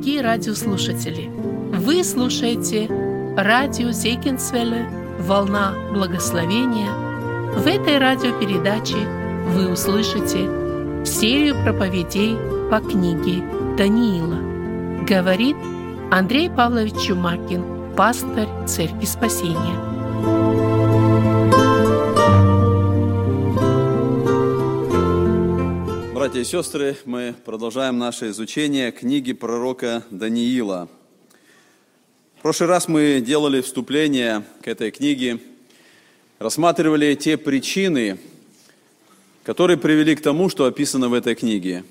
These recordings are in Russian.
дорогие радиослушатели! Вы слушаете радио Зейкинсвелле «Волна благословения». В этой радиопередаче вы услышите серию проповедей по книге Даниила. Говорит Андрей Павлович Чумакин, пастор Церкви Спасения. Братья и сестры, мы продолжаем наше изучение книги пророка Даниила. В прошлый раз мы делали вступление к этой книге, рассматривали те причины, которые привели к тому, что описано в этой книге.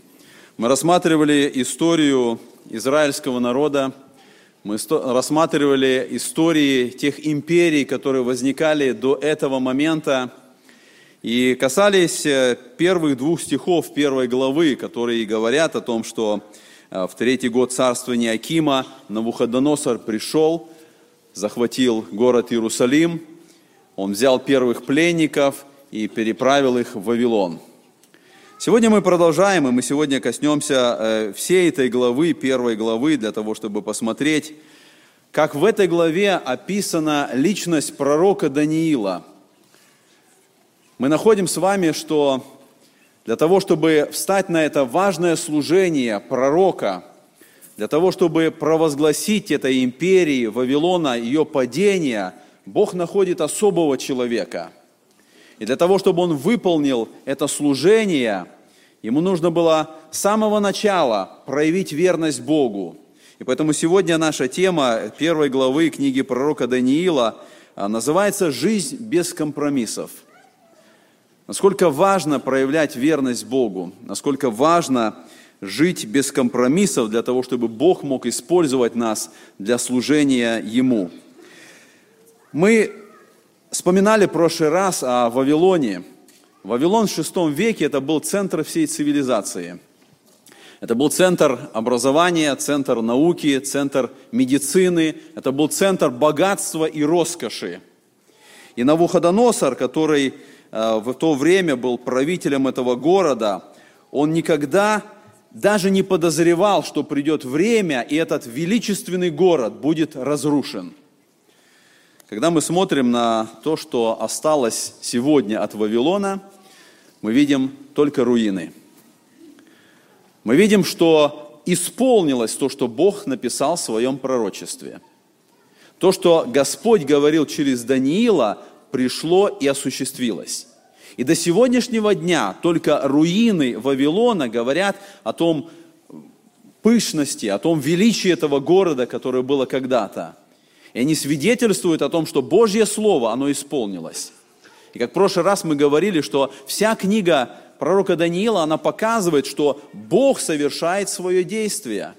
Мы рассматривали историю израильского народа, мы рассматривали истории тех империй, которые возникали до этого момента, и касались э, первых двух стихов первой главы, которые говорят о том, что э, в третий год царствования Акима Навуходоносор пришел, захватил город Иерусалим, он взял первых пленников и переправил их в Вавилон. Сегодня мы продолжаем, и мы сегодня коснемся э, всей этой главы, первой главы, для того, чтобы посмотреть, как в этой главе описана личность пророка Даниила – мы находим с вами, что для того, чтобы встать на это важное служение пророка, для того, чтобы провозгласить этой империи Вавилона, ее падение, Бог находит особого человека. И для того, чтобы он выполнил это служение, ему нужно было с самого начала проявить верность Богу. И поэтому сегодня наша тема первой главы книги пророка Даниила а, называется «Жизнь без компромиссов». Насколько важно проявлять верность Богу, насколько важно жить без компромиссов для того, чтобы Бог мог использовать нас для служения Ему. Мы вспоминали в прошлый раз о Вавилоне. Вавилон в VI веке это был центр всей цивилизации. Это был центр образования, центр науки, центр медицины, это был центр богатства и роскоши. И Навуходоносор, который в то время был правителем этого города, он никогда даже не подозревал, что придет время, и этот величественный город будет разрушен. Когда мы смотрим на то, что осталось сегодня от Вавилона, мы видим только руины. Мы видим, что исполнилось то, что Бог написал в своем пророчестве. То, что Господь говорил через Даниила, пришло и осуществилось. И до сегодняшнего дня только руины Вавилона говорят о том пышности, о том величии этого города, которое было когда-то. И они свидетельствуют о том, что Божье Слово, оно исполнилось. И как в прошлый раз мы говорили, что вся книга пророка Даниила, она показывает, что Бог совершает свое действие –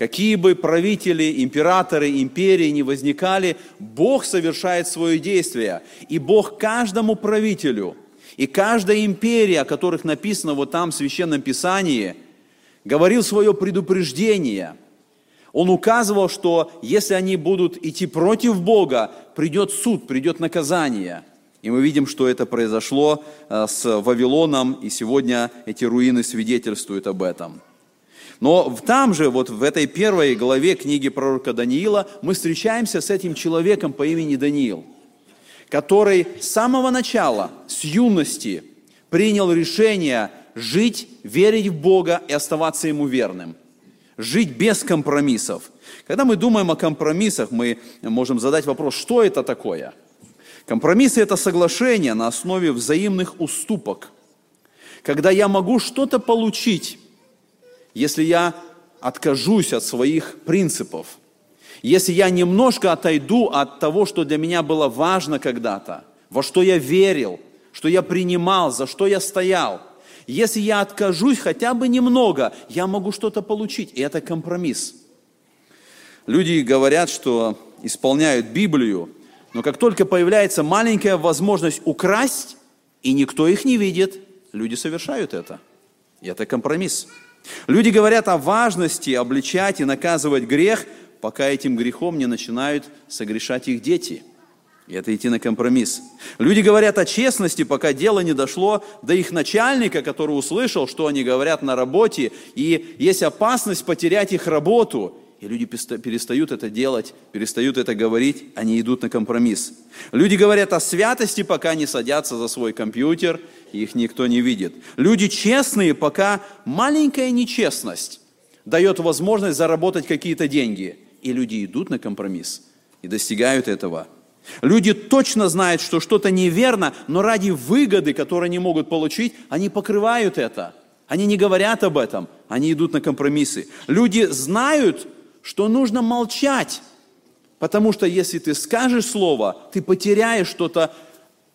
Какие бы правители, императоры, империи не возникали, Бог совершает свое действие. И Бог каждому правителю и каждой империи, о которых написано вот там в Священном Писании, говорил свое предупреждение. Он указывал, что если они будут идти против Бога, придет суд, придет наказание. И мы видим, что это произошло э, с Вавилоном, и сегодня эти руины свидетельствуют об этом. Но там же, вот в этой первой главе книги пророка Даниила, мы встречаемся с этим человеком по имени Даниил, который с самого начала, с юности, принял решение жить, верить в Бога и оставаться Ему верным. Жить без компромиссов. Когда мы думаем о компромиссах, мы можем задать вопрос, что это такое? Компромиссы – это соглашение на основе взаимных уступок. Когда я могу что-то получить, если я откажусь от своих принципов, если я немножко отойду от того, что для меня было важно когда-то, во что я верил, что я принимал, за что я стоял, если я откажусь хотя бы немного, я могу что-то получить, и это компромисс. Люди говорят, что исполняют Библию, но как только появляется маленькая возможность украсть, и никто их не видит, люди совершают это. И это компромисс. Люди говорят о важности обличать и наказывать грех, пока этим грехом не начинают согрешать их дети. И это идти на компромисс. Люди говорят о честности, пока дело не дошло до их начальника, который услышал, что они говорят на работе, и есть опасность потерять их работу. И люди перестают это делать, перестают это говорить, они идут на компромисс. Люди говорят о святости, пока не садятся за свой компьютер, и их никто не видит. Люди честные, пока маленькая нечестность дает возможность заработать какие-то деньги. И люди идут на компромисс и достигают этого – Люди точно знают, что что-то неверно, но ради выгоды, которую они могут получить, они покрывают это. Они не говорят об этом, они идут на компромиссы. Люди знают, что нужно молчать, потому что если ты скажешь слово, ты потеряешь что-то,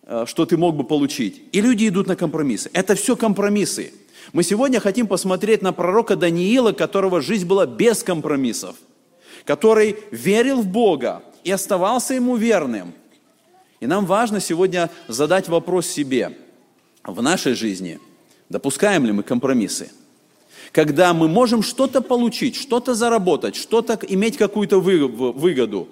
э, что ты мог бы получить. И люди идут на компромиссы. Это все компромиссы. Мы сегодня хотим посмотреть на пророка Даниила, которого жизнь была без компромиссов, который верил в Бога, и оставался ему верным. И нам важно сегодня задать вопрос себе в нашей жизни, допускаем ли мы компромиссы? Когда мы можем что-то получить, что-то заработать, что-то иметь какую-то выгоду,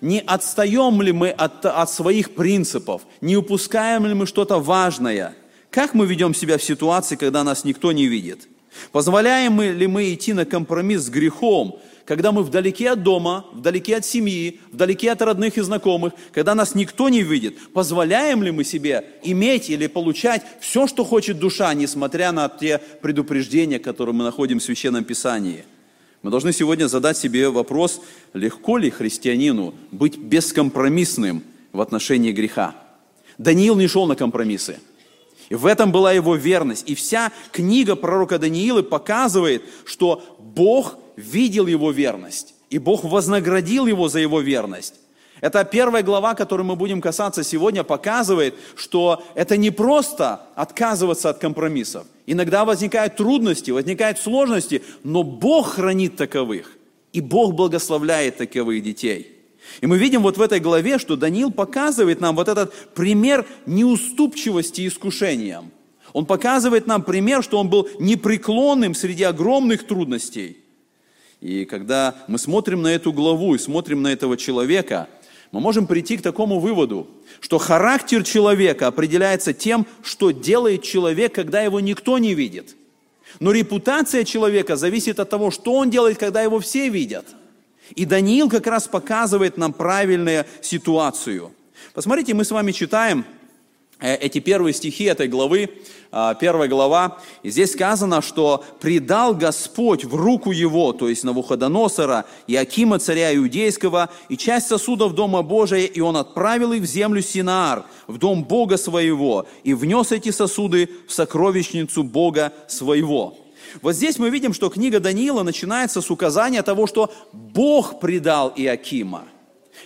не отстаем ли мы от, от своих принципов, не упускаем ли мы что-то важное? Как мы ведем себя в ситуации, когда нас никто не видит? Позволяем ли мы идти на компромисс с грехом, когда мы вдалеке от дома, вдалеке от семьи, вдалеке от родных и знакомых, когда нас никто не видит, позволяем ли мы себе иметь или получать все, что хочет душа, несмотря на те предупреждения, которые мы находим в Священном Писании? Мы должны сегодня задать себе вопрос, легко ли христианину быть бескомпромиссным в отношении греха. Даниил не шел на компромиссы. И в этом была его верность. И вся книга пророка Даниила показывает, что Бог видел его верность, и Бог вознаградил его за его верность. Это первая глава, которую мы будем касаться сегодня, показывает, что это не просто отказываться от компромиссов. Иногда возникают трудности, возникают сложности, но Бог хранит таковых, и Бог благословляет таковых детей. И мы видим вот в этой главе, что Даниил показывает нам вот этот пример неуступчивости искушениям. Он показывает нам пример, что он был непреклонным среди огромных трудностей. И когда мы смотрим на эту главу и смотрим на этого человека, мы можем прийти к такому выводу, что характер человека определяется тем, что делает человек, когда его никто не видит. Но репутация человека зависит от того, что он делает, когда его все видят. И Даниил как раз показывает нам правильную ситуацию. Посмотрите, мы с вами читаем эти первые стихи этой главы, а, первая глава, и здесь сказано, что «предал Господь в руку его», то есть Навуходоносора, Акима царя Иудейского, и часть сосудов Дома Божия, и он отправил их в землю Синаар, в дом Бога своего, и внес эти сосуды в сокровищницу Бога своего». Вот здесь мы видим, что книга Даниила начинается с указания того, что Бог предал Иакима.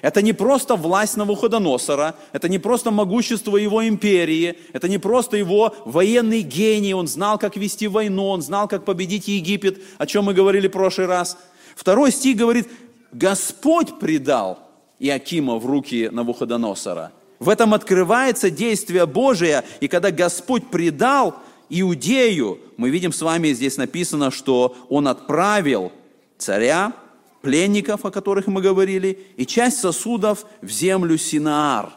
Это не просто власть Навуходоносора, это не просто могущество его империи, это не просто его военный гений, он знал, как вести войну, он знал, как победить Египет, о чем мы говорили в прошлый раз. Второй стих говорит, Господь предал Иакима в руки Навуходоносора. В этом открывается действие Божие, и когда Господь предал Иудею, мы видим с вами здесь написано, что Он отправил царя, пленников, о которых мы говорили, и часть сосудов в землю Синаар.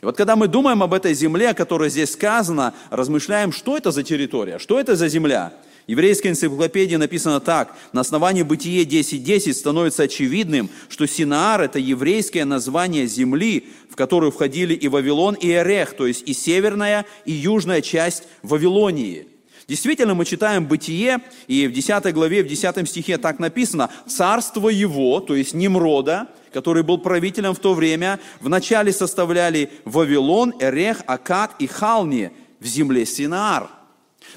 И вот когда мы думаем об этой земле, о которой здесь сказано, размышляем, что это за территория, что это за земля. В еврейской энциклопедии написано так, на основании Бытие 10.10 становится очевидным, что Синаар – это еврейское название земли, в которую входили и Вавилон, и Эрех, то есть и северная, и южная часть Вавилонии – Действительно, мы читаем Бытие, и в 10 главе, в 10 стихе так написано, «Царство его», то есть Немрода, который был правителем в то время, вначале составляли Вавилон, Эрех, Акад и Хални в земле Синаар.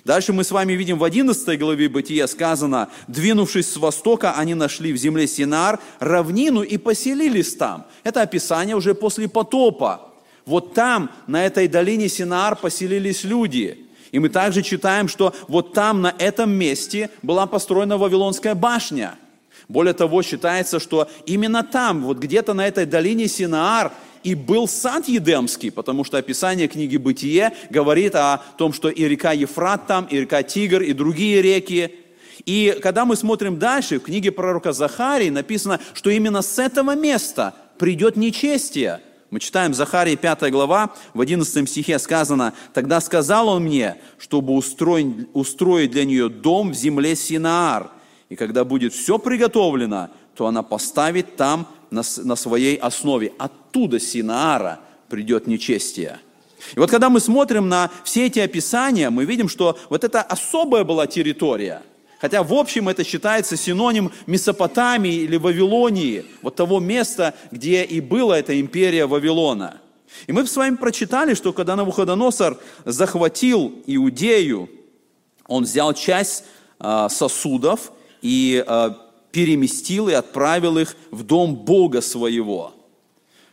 Дальше мы с вами видим в 11 главе Бытия сказано, «Двинувшись с востока, они нашли в земле Синар равнину и поселились там». Это описание уже после потопа. Вот там, на этой долине Синар, поселились люди – и мы также читаем, что вот там, на этом месте, была построена Вавилонская башня. Более того, считается, что именно там, вот где-то на этой долине Синаар, и был сад Едемский, потому что описание книги «Бытие» говорит о том, что и река Ефрат там, и река Тигр, и другие реки. И когда мы смотрим дальше, в книге пророка Захарии написано, что именно с этого места придет нечестие. Мы читаем Захарии 5 глава, в 11 стихе сказано, «Тогда сказал он мне, чтобы устроить, для нее дом в земле Синаар, и когда будет все приготовлено, то она поставит там на своей основе. Оттуда Синаара придет нечестие». И вот когда мы смотрим на все эти описания, мы видим, что вот это особая была территория – Хотя в общем это считается синоним Месопотамии или Вавилонии, вот того места, где и была эта империя Вавилона. И мы с вами прочитали, что когда Навуходоносор захватил Иудею, он взял часть а, сосудов и а, переместил и отправил их в дом Бога своего.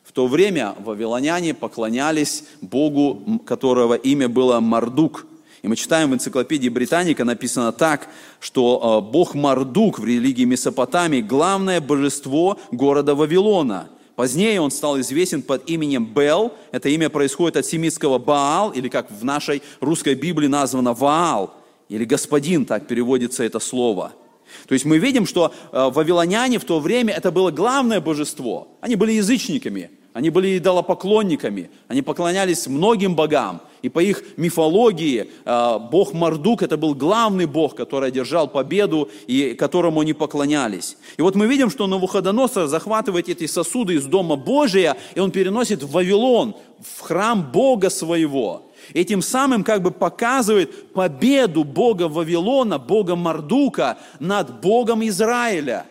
В то время вавилоняне поклонялись Богу, которого имя было Мардук – и мы читаем в энциклопедии Британика, написано так, что э, бог Мардук в религии Месопотамии – главное божество города Вавилона. Позднее он стал известен под именем Бел. Это имя происходит от семитского Баал, или как в нашей русской Библии названо Ваал, или господин, так переводится это слово. То есть мы видим, что э, вавилоняне в то время это было главное божество. Они были язычниками, они были идолопоклонниками, они поклонялись многим богам. И по их мифологии э, бог Мардук это был главный бог, который одержал победу и которому они поклонялись. И вот мы видим, что Навуходоносор захватывает эти сосуды из Дома Божия, и он переносит в Вавилон, в храм Бога своего. И тем самым как бы показывает победу Бога Вавилона, Бога Мардука над Богом Израиля.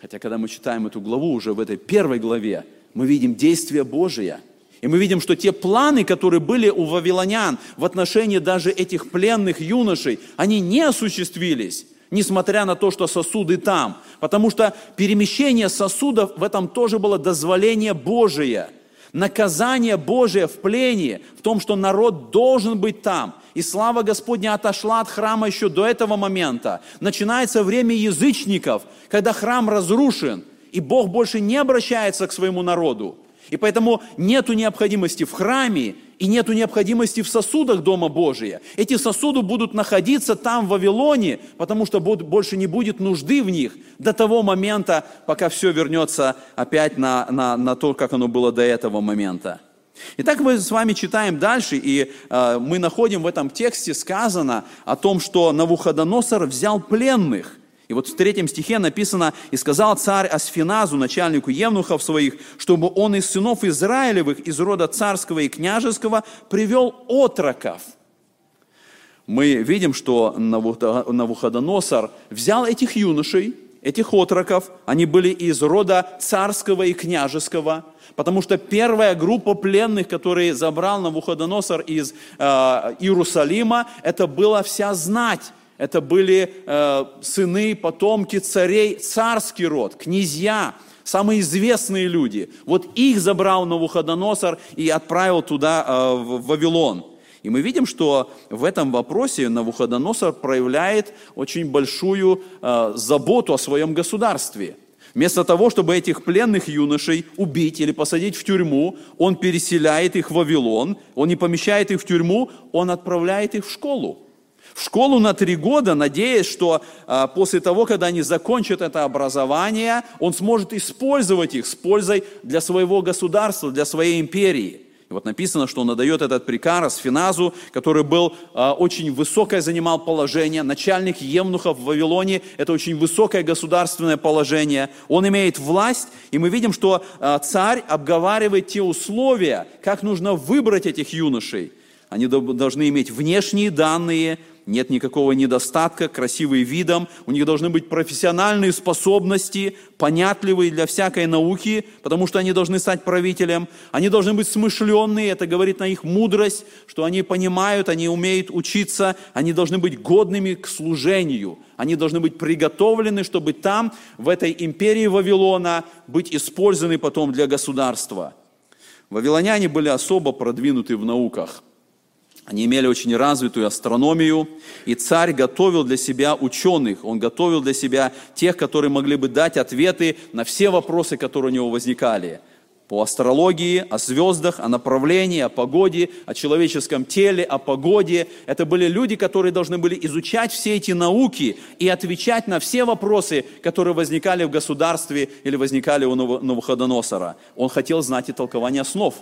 Хотя, когда мы читаем эту главу, уже в этой первой главе, мы видим действие Божие. И мы видим, что те планы, которые были у вавилонян в отношении даже этих пленных юношей, они не осуществились, несмотря на то, что сосуды там. Потому что перемещение сосудов в этом тоже было дозволение Божие. Наказание Божие в плене, в том, что народ должен быть там. И слава Господня отошла от храма еще до этого момента. Начинается время язычников, когда храм разрушен – и Бог больше не обращается к своему народу. И поэтому нету необходимости в храме и нету необходимости в сосудах Дома Божия. Эти сосуды будут находиться там, в Вавилоне, потому что больше не будет нужды в них до того момента, пока все вернется опять на, на, на то, как оно было до этого момента. Итак, мы с вами читаем дальше, и э, мы находим в этом тексте сказано о том, что Навуходоносор взял пленных – и вот в третьем стихе написано, «И сказал царь Асфиназу, начальнику евнухов своих, чтобы он из сынов Израилевых, из рода царского и княжеского, привел отроков». Мы видим, что Навуходоносор взял этих юношей, этих отроков, они были из рода царского и княжеского, потому что первая группа пленных, которые забрал Навуходоносор из э, Иерусалима, это была вся знать, это были э, сыны, потомки царей, царский род, князья, самые известные люди. Вот их забрал Навуходоносор и отправил туда, э, в Вавилон. И мы видим, что в этом вопросе Навуходоносор проявляет очень большую э, заботу о своем государстве. Вместо того, чтобы этих пленных юношей убить или посадить в тюрьму, он переселяет их в Вавилон, он не помещает их в тюрьму, он отправляет их в школу в школу на три года, надеясь, что а, после того, когда они закончат это образование, он сможет использовать их с пользой для своего государства, для своей империи. И вот написано, что он отдает этот приказ Финазу, который был э, очень высокое, занимал положение, начальник евнухов в Вавилоне, это очень высокое государственное положение. Он имеет власть, и мы видим, что э, царь обговаривает те условия, как нужно выбрать этих юношей. Они должны иметь внешние данные, нет никакого недостатка, красивые видом, у них должны быть профессиональные способности, понятливые для всякой науки, потому что они должны стать правителем, они должны быть смышленные, это говорит на их мудрость, что они понимают, они умеют учиться, они должны быть годными к служению, они должны быть приготовлены, чтобы там, в этой империи Вавилона, быть использованы потом для государства. Вавилоняне были особо продвинуты в науках. Они имели очень развитую астрономию, и царь готовил для себя ученых, он готовил для себя тех, которые могли бы дать ответы на все вопросы, которые у него возникали. по астрологии, о звездах, о направлении, о погоде, о человеческом теле, о погоде. Это были люди, которые должны были изучать все эти науки и отвечать на все вопросы, которые возникали в государстве или возникали у Навуходоносора. Он хотел знать и толкование снов.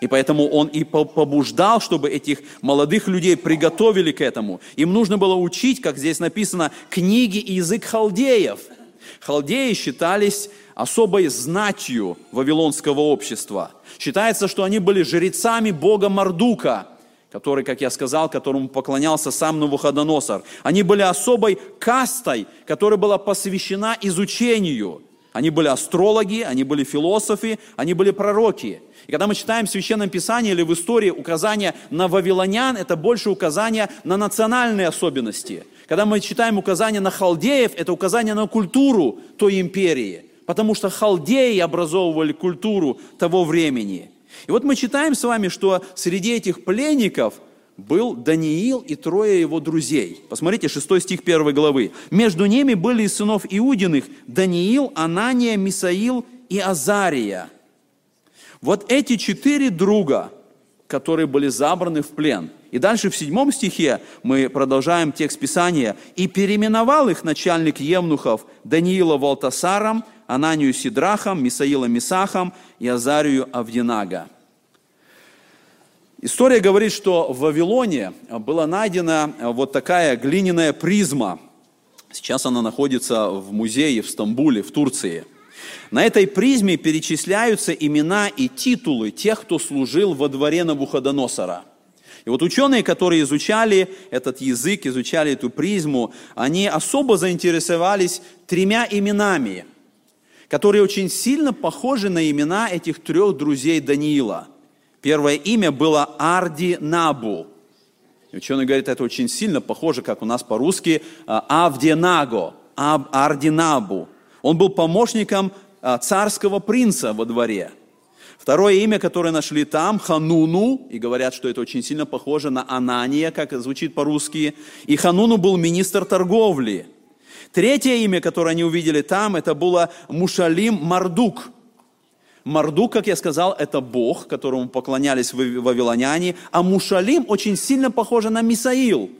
И поэтому он и побуждал, чтобы этих молодых людей приготовили к этому. Им нужно было учить, как здесь написано, книги и язык халдеев. Халдеи считались особой знатью вавилонского общества. Считается, что они были жрецами бога Мардука, который, как я сказал, которому поклонялся сам Навуходоносор. Они были особой кастой, которая была посвящена изучению. Они были астрологи, они были философы, они были пророки. И когда мы читаем в Священном Писании или в истории указания на вавилонян, это больше указания на национальные особенности. Когда мы читаем указания на халдеев, это указание на культуру той империи потому что халдеи образовывали культуру того времени. И вот мы читаем с вами, что среди этих пленников был Даниил и трое его друзей. Посмотрите, 6 стих 1 главы. «Между ними были из сынов Иудиных Даниил, Анания, Мисаил и Азария». Вот эти четыре друга, которые были забраны в плен. И дальше в седьмом стихе мы продолжаем текст Писания. «И переименовал их начальник Евнухов Даниила Валтасаром, Ананию Сидрахом, Мисаила Мисахом и Азарию Авдинага. История говорит, что в Вавилоне была найдена вот такая глиняная призма. Сейчас она находится в музее в Стамбуле, в Турции. На этой призме перечисляются имена и титулы тех, кто служил во дворе Навуходоносора. И вот ученые, которые изучали этот язык, изучали эту призму, они особо заинтересовались тремя именами – которые очень сильно похожи на имена этих трех друзей Даниила. Первое имя было Арди Набу. И ученые говорят, это очень сильно похоже, как у нас по-русски, а, Авденаго, Ардинабу. Он был помощником а, царского принца во дворе. Второе имя, которое нашли там, Хануну, и говорят, что это очень сильно похоже на Анания, как звучит по-русски. И Хануну был министр торговли. Третье имя, которое они увидели там, это было Мушалим Мардук. Мардук, как я сказал, это бог, которому поклонялись вавилоняне, а Мушалим очень сильно похоже на Мисаил.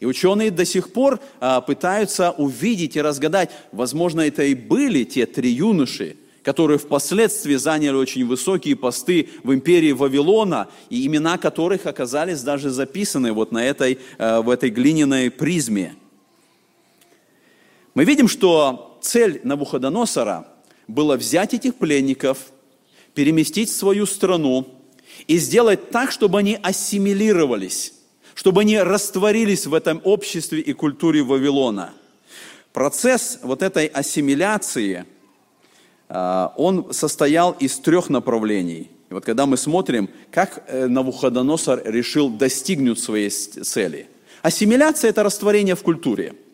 И ученые до сих пор а, пытаются увидеть и разгадать, возможно, это и были те три юноши, которые впоследствии заняли очень высокие посты в империи Вавилона, и имена которых оказались даже записаны вот на этой, а, в этой глиняной призме – мы видим, что цель Навуходоносора была взять этих пленников, переместить в свою страну и сделать так, чтобы они ассимилировались, чтобы они растворились в этом обществе и культуре Вавилона. Процесс вот этой ассимиляции, а, он состоял из трех направлений. И вот когда мы смотрим, как э, Навуходоносор решил достигнуть своей цели. Ассимиляция – это растворение в культуре –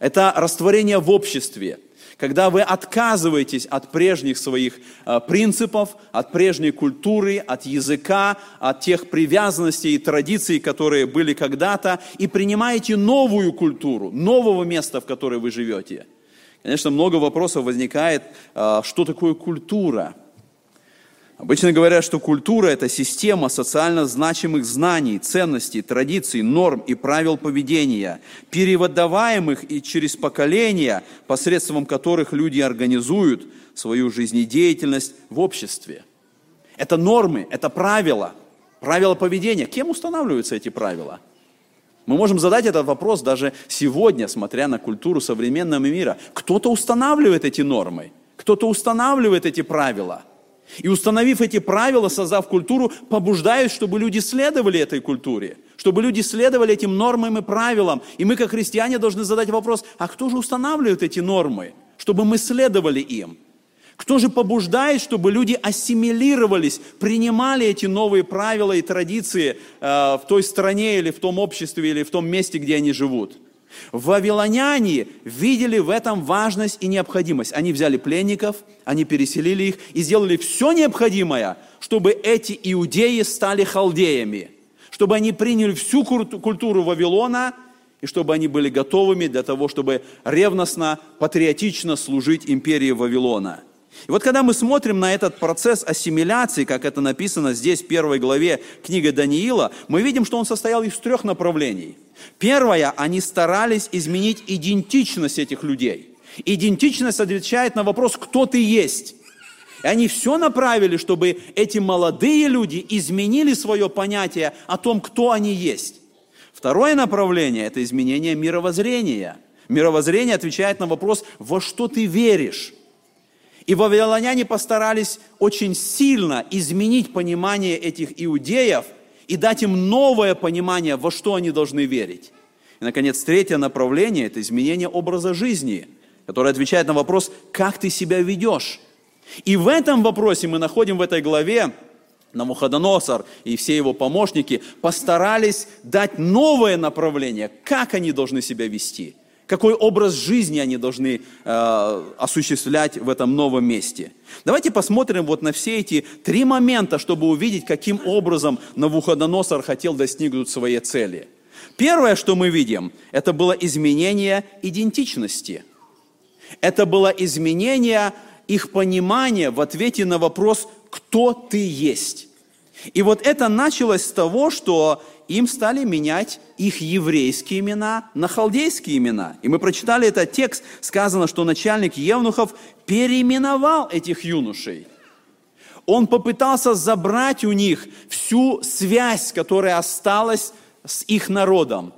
это растворение в обществе, когда вы отказываетесь от прежних своих э, принципов, от прежней культуры, от языка, от тех привязанностей и традиций, которые были когда-то, и принимаете новую культуру, нового места, в котором вы живете. Конечно, много вопросов возникает, э, что такое культура – Обычно говорят, что культура – это система социально значимых знаний, ценностей, традиций, норм и правил поведения, переводоваемых и через поколения, посредством которых люди организуют свою жизнедеятельность в обществе. Это нормы, это правила, правила поведения. Кем устанавливаются эти правила? Мы можем задать этот вопрос даже сегодня, смотря на культуру современного мира. Кто-то устанавливает эти нормы, кто-то устанавливает эти правила – и установив эти правила, создав культуру, побуждают, чтобы люди следовали этой культуре, чтобы люди следовали этим нормам и правилам. И мы, как христиане, должны задать вопрос, а кто же устанавливает эти нормы, чтобы мы следовали им? Кто же побуждает, чтобы люди ассимилировались, принимали эти новые правила и традиции э, в той стране или в том обществе или в том месте, где они живут? Вавилоняне видели в этом важность и необходимость. Они взяли пленников, они переселили их и сделали все необходимое, чтобы эти иудеи стали халдеями, чтобы они приняли всю культуру Вавилона и чтобы они были готовыми для того, чтобы ревностно, патриотично служить империи Вавилона. И вот когда мы смотрим на этот процесс ассимиляции, как это написано здесь в первой главе книги Даниила, мы видим, что он состоял из трех направлений. Первое, они старались изменить идентичность этих людей. Идентичность отвечает на вопрос, кто ты есть. И они все направили, чтобы эти молодые люди изменили свое понятие о том, кто они есть. Второе направление – это изменение мировоззрения. Мировоззрение отвечает на вопрос, во что ты веришь. И вавилоняне постарались очень сильно изменить понимание этих иудеев и дать им новое понимание, во что они должны верить. И, наконец, третье направление – это изменение образа жизни, которое отвечает на вопрос, как ты себя ведешь. И в этом вопросе мы находим в этой главе Намуходоносор и все его помощники постарались дать новое направление, как они должны себя вести – какой образ жизни они должны э, осуществлять в этом новом месте. Давайте посмотрим вот на все эти три момента, чтобы увидеть, каким образом Навуходоносор хотел достигнуть своей цели. Первое, что мы видим, это было изменение идентичности. Это было изменение их понимания в ответе на вопрос, кто ты есть. И вот это началось с того, что им стали менять их еврейские имена на халдейские имена. И мы прочитали этот текст, сказано, что начальник Евнухов переименовал этих юношей. Он попытался забрать у них всю связь, которая осталась с их народом,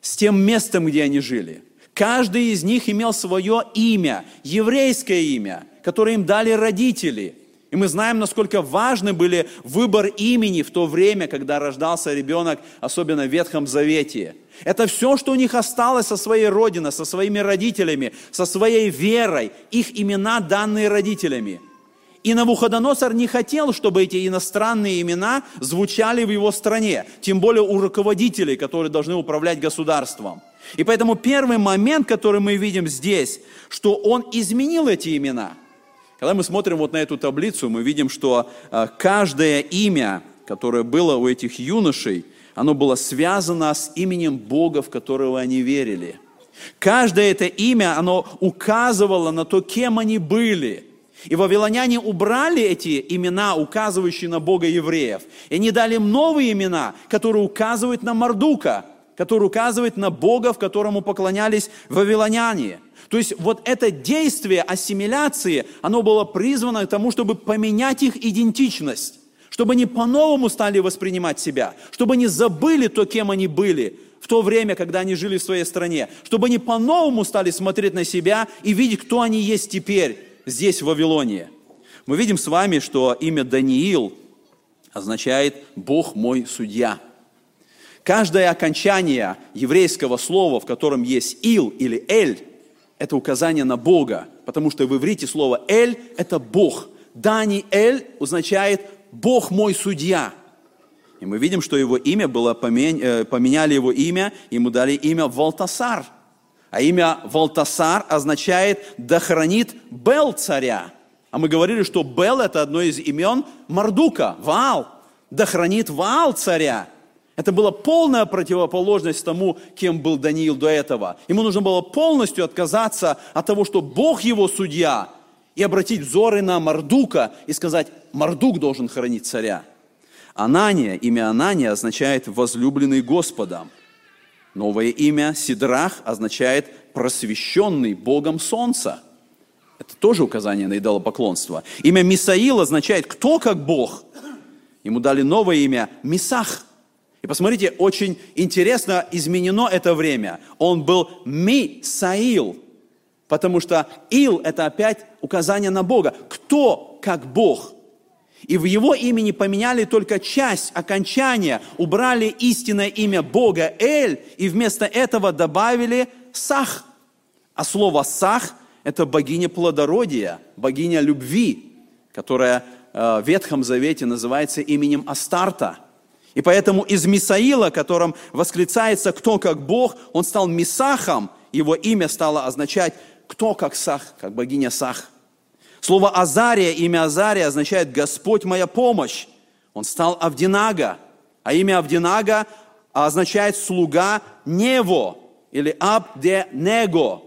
с тем местом, где они жили. Каждый из них имел свое имя, еврейское имя, которое им дали родители – и мы знаем, насколько важны были выбор имени в то время, когда рождался ребенок, особенно в Ветхом Завете. Это все, что у них осталось со своей родиной, со своими родителями, со своей верой, их имена, данные родителями. И Навуходоносор не хотел, чтобы эти иностранные имена звучали в его стране, тем более у руководителей, которые должны управлять государством. И поэтому первый момент, который мы видим здесь, что он изменил эти имена – когда мы смотрим вот на эту таблицу, мы видим, что а, каждое имя, которое было у этих юношей, оно было связано с именем Бога, в которого они верили. Каждое это имя, оно указывало на то, кем они были. И вавилоняне убрали эти имена, указывающие на Бога евреев. И они дали им новые имена, которые указывают на Мардука, который указывает на Бога, в которому поклонялись вавилоняне – то есть вот это действие ассимиляции, оно было призвано к тому, чтобы поменять их идентичность, чтобы они по-новому стали воспринимать себя, чтобы они забыли то, кем они были в то время, когда они жили в своей стране, чтобы они по-новому стали смотреть на себя и видеть, кто они есть теперь здесь, в Вавилоне. Мы видим с вами, что имя Даниил означает «Бог мой судья». Каждое окончание еврейского слова, в котором есть «ил» или «эль», это указание на Бога, потому что в иврите слово «эль» – это Бог. Дани «эль» означает «Бог мой судья». И мы видим, что его имя было, э, поменяли его имя, ему дали имя Валтасар. А имя Валтасар означает «да хранит Бел царя». А мы говорили, что Бел – это одно из имен Мардука, Ваал. «Да хранит Ваал царя». Это была полная противоположность тому, кем был Даниил до этого. Ему нужно было полностью отказаться от того, что Бог его судья, и обратить взоры на Мардука и сказать, Мардук должен хранить царя. Анания, имя Анания означает «возлюбленный Господом». Новое имя Сидрах означает «просвещенный Богом солнца». Это тоже указание на идолопоклонство. Имя Мисаил означает «кто как Бог». Ему дали новое имя Мисах – и посмотрите, очень интересно изменено это время. Он был Мисаил, потому что Ил – это опять указание на Бога. Кто как Бог? И в его имени поменяли только часть окончания, убрали истинное имя Бога Эль, и вместо этого добавили Сах. А слово Сах – это богиня плодородия, богиня любви, которая э, в Ветхом Завете называется именем Астарта – и поэтому из Мисаила, которым восклицается «кто как Бог», он стал Мисахом, его имя стало означать «кто как Сах», как богиня Сах. Слово Азария, имя Азария означает «Господь моя помощь». Он стал Авдинага, а имя Авдинага означает «слуга Нево» или Абде Него,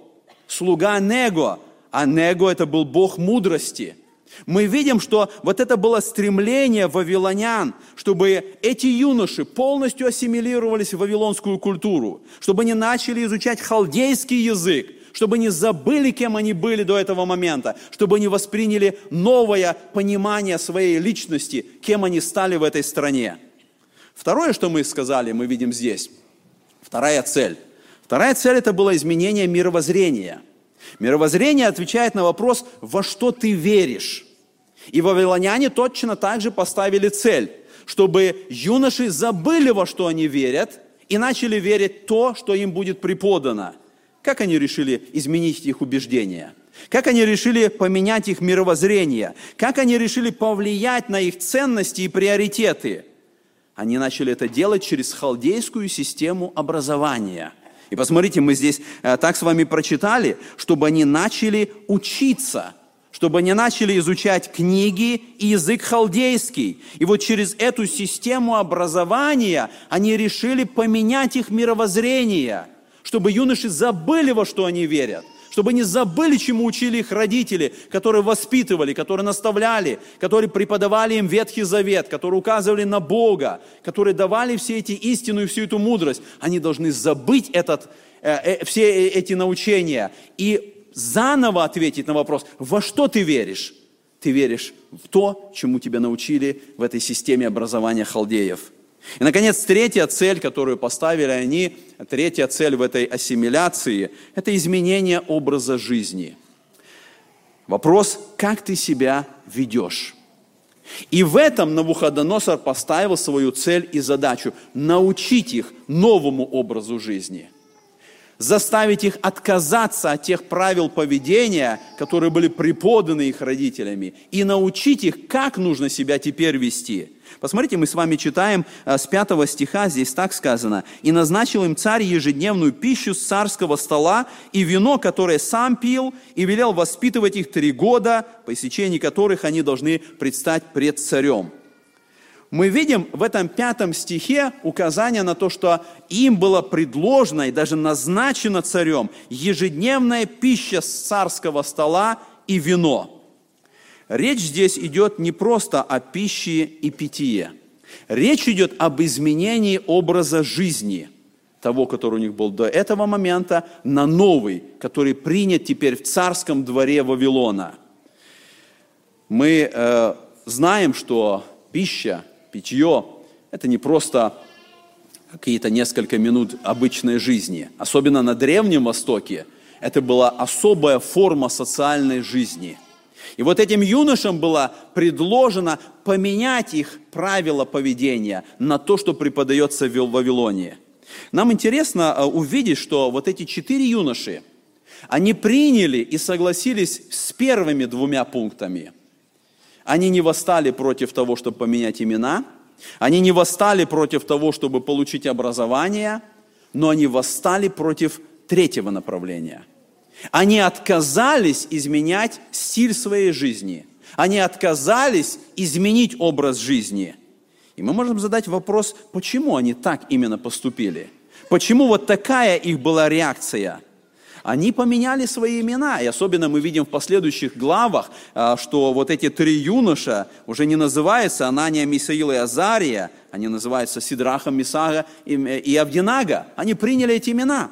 слуга Него. а Него это был Бог мудрости. Мы видим, что вот это было стремление вавилонян, чтобы эти юноши полностью ассимилировались в вавилонскую культуру, чтобы они начали изучать халдейский язык, чтобы не забыли, кем они были до этого момента, чтобы они восприняли новое понимание своей личности, кем они стали в этой стране. Второе, что мы сказали, мы видим здесь. Вторая цель. Вторая цель – это было изменение мировоззрения. Мировоззрение отвечает на вопрос, во что ты веришь. И вавилоняне точно так же поставили цель, чтобы юноши забыли, во что они верят, и начали верить то, что им будет преподано. Как они решили изменить их убеждения? Как они решили поменять их мировоззрение? Как они решили повлиять на их ценности и приоритеты? Они начали это делать через халдейскую систему образования. И посмотрите, мы здесь э, так с вами прочитали, чтобы они начали учиться, чтобы они начали изучать книги и язык халдейский. И вот через эту систему образования они решили поменять их мировоззрение – чтобы юноши забыли, во что они верят, чтобы они забыли, чему учили их родители, которые воспитывали, которые наставляли, которые преподавали им Ветхий Завет, которые указывали на Бога, которые давали все эти истину и всю эту мудрость. Они должны забыть этот, э, э, все эти научения и заново ответить на вопрос, во что ты веришь? Ты веришь в то, чему тебя научили в этой системе образования халдеев – и, наконец, третья цель, которую поставили они, третья цель в этой ассимиляции – это изменение образа жизни. Вопрос, как ты себя ведешь? И в этом Навуходоносор поставил свою цель и задачу – научить их новому образу жизни – заставить их отказаться от тех правил поведения, которые были преподаны их родителями, и научить их, как нужно себя теперь вести. Посмотрите, мы с вами читаем э, с 5 стиха, здесь так сказано. «И назначил им царь ежедневную пищу с царского стола и вино, которое сам пил, и велел воспитывать их три года, по истечении которых они должны предстать пред царем» мы видим в этом пятом стихе указание на то, что им было предложено и даже назначено царем ежедневная пища с царского стола и вино. Речь здесь идет не просто о пище и питье. Речь идет об изменении образа жизни того, который у них был до этого момента, на новый, который принят теперь в царском дворе Вавилона. Мы э, знаем, что пища питье – это не просто какие-то несколько минут обычной жизни. Особенно на Древнем Востоке это была особая форма социальной жизни. И вот этим юношам было предложено поменять их правила поведения на то, что преподается в Вавилоне. Нам интересно э, увидеть, что вот эти четыре юноши, они приняли и согласились с первыми двумя пунктами – они не восстали против того, чтобы поменять имена, они не восстали против того, чтобы получить образование, но они восстали против третьего направления. Они отказались изменять стиль своей жизни. Они отказались изменить образ жизни. И мы можем задать вопрос, почему они так именно поступили? Почему вот такая их была реакция – они поменяли свои имена. И особенно мы видим в последующих главах, а, что вот эти три юноша уже не называются Анания, Мисаил и Азария, они называются Сидрахом, Мисага и Авдинага. Они приняли эти имена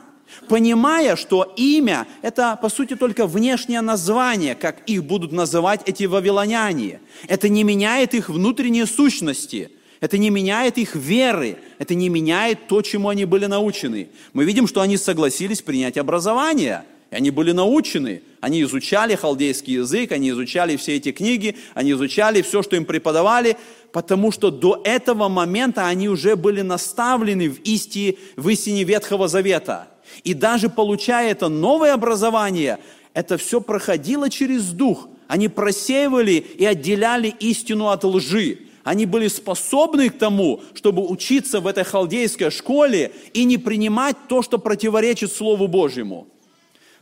понимая, что имя – это, по сути, только внешнее название, как их будут называть эти вавилоняне. Это не меняет их внутренние сущности – это не меняет их веры, это не меняет то, чему они были научены. Мы видим, что они согласились принять образование, и они были научены. Они изучали халдейский язык, они изучали все эти книги, они изучали все, что им преподавали, потому что до этого момента они уже были наставлены в истине, в истине Ветхого Завета. И даже получая это новое образование, это все проходило через Дух. Они просеивали и отделяли истину от лжи. Они были способны к тому, чтобы учиться в этой халдейской школе и не принимать то, что противоречит Слову Божьему.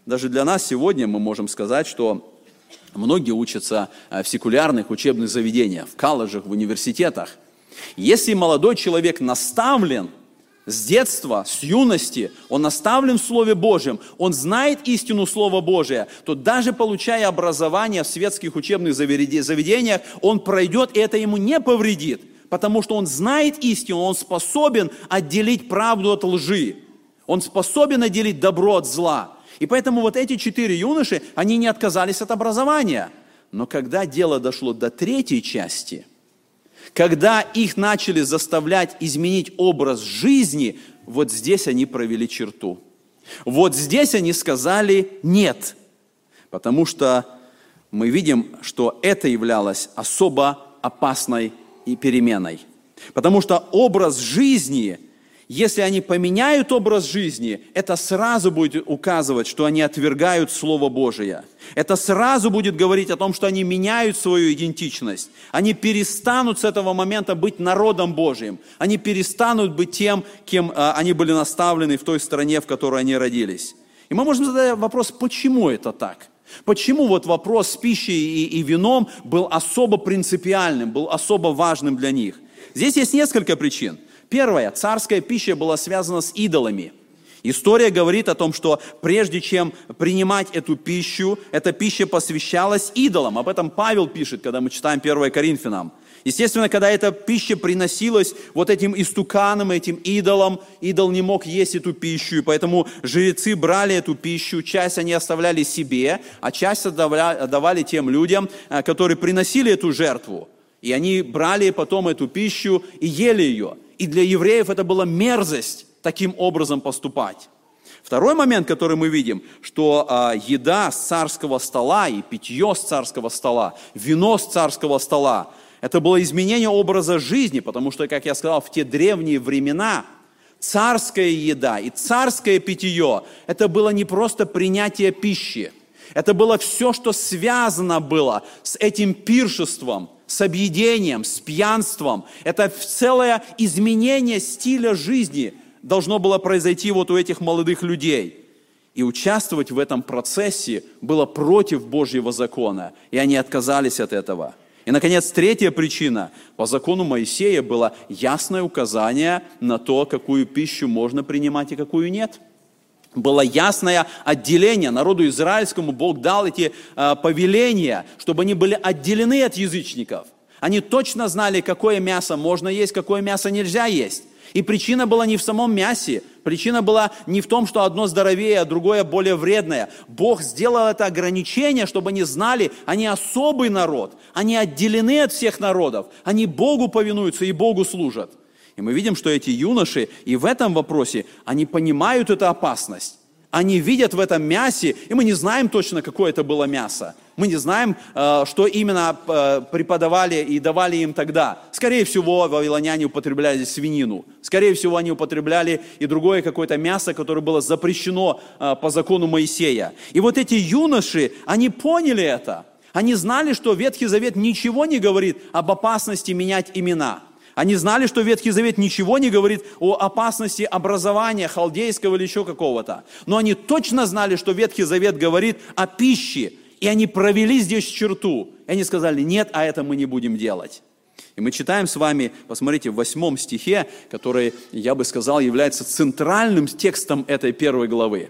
Даже для нас сегодня мы можем сказать, что многие учатся э, в секулярных учебных заведениях, в колледжах, в университетах. Если молодой человек наставлен, с детства, с юности, он наставлен в Слове Божьем, он знает истину Слова Божия, то даже получая образование в светских учебных заведениях, он пройдет, и это ему не повредит, потому что он знает истину, он способен отделить правду от лжи, он способен отделить добро от зла. И поэтому вот эти четыре юноши, они не отказались от образования. Но когда дело дошло до третьей части – когда их начали заставлять изменить образ жизни, вот здесь они провели черту. Вот здесь они сказали «нет», потому что мы видим, что это являлось особо опасной и переменой. Потому что образ жизни если они поменяют образ жизни, это сразу будет указывать, что они отвергают Слово Божие. Это сразу будет говорить о том, что они меняют свою идентичность. Они перестанут с этого момента быть народом Божьим. Они перестанут быть тем, кем а, они были наставлены в той стране, в которой они родились. И мы можем задать вопрос, почему это так? Почему вот вопрос с пищей и, и вином был особо принципиальным, был особо важным для них? Здесь есть несколько причин. Первое, царская пища была связана с идолами. История говорит о том, что прежде чем принимать эту пищу, эта пища посвящалась идолам. Об этом Павел пишет, когда мы читаем 1 Коринфянам. Естественно, когда эта пища приносилась вот этим истуканам, этим идолам, идол не мог есть эту пищу, и поэтому жрецы брали эту пищу, часть они оставляли себе, а часть отдавали тем людям, э, которые приносили эту жертву. И они брали потом эту пищу и ели ее. И для евреев это была мерзость таким образом поступать. Второй момент, который мы видим, что а, еда с царского стола и питье с царского стола, вино с царского стола, это было изменение образа жизни, потому что, как я сказал, в те древние времена царская еда и царское питье – это было не просто принятие пищи, это было все, что связано было с этим пиршеством – с объедением, с пьянством. Это целое изменение стиля жизни должно было произойти вот у этих молодых людей. И участвовать в этом процессе было против Божьего закона, и они отказались от этого. И, наконец, третья причина. По закону Моисея было ясное указание на то, какую пищу можно принимать и какую нет – было ясное отделение. Народу израильскому Бог дал эти э, повеления, чтобы они были отделены от язычников. Они точно знали, какое мясо можно есть, какое мясо нельзя есть. И причина была не в самом мясе, причина была не в том, что одно здоровее, а другое более вредное. Бог сделал это ограничение, чтобы они знали, они особый народ, они отделены от всех народов, они Богу повинуются и Богу служат. И мы видим, что эти юноши и в этом вопросе, они понимают эту опасность. Они видят в этом мясе, и мы не знаем точно, какое это было мясо. Мы не знаем, э, что именно э, преподавали и давали им тогда. Скорее всего, вавилоняне употребляли свинину. Скорее всего, они употребляли и другое какое-то мясо, которое было запрещено э, по закону Моисея. И вот эти юноши, они поняли это. Они знали, что Ветхий Завет ничего не говорит об опасности менять имена – они знали, что Ветхий Завет ничего не говорит о опасности образования халдейского или еще какого-то. Но они точно знали, что Ветхий Завет говорит о пище. И они провели здесь черту. И они сказали, нет, а это мы не будем делать. И мы читаем с вами, посмотрите, в восьмом стихе, который, я бы сказал, является центральным текстом этой первой главы.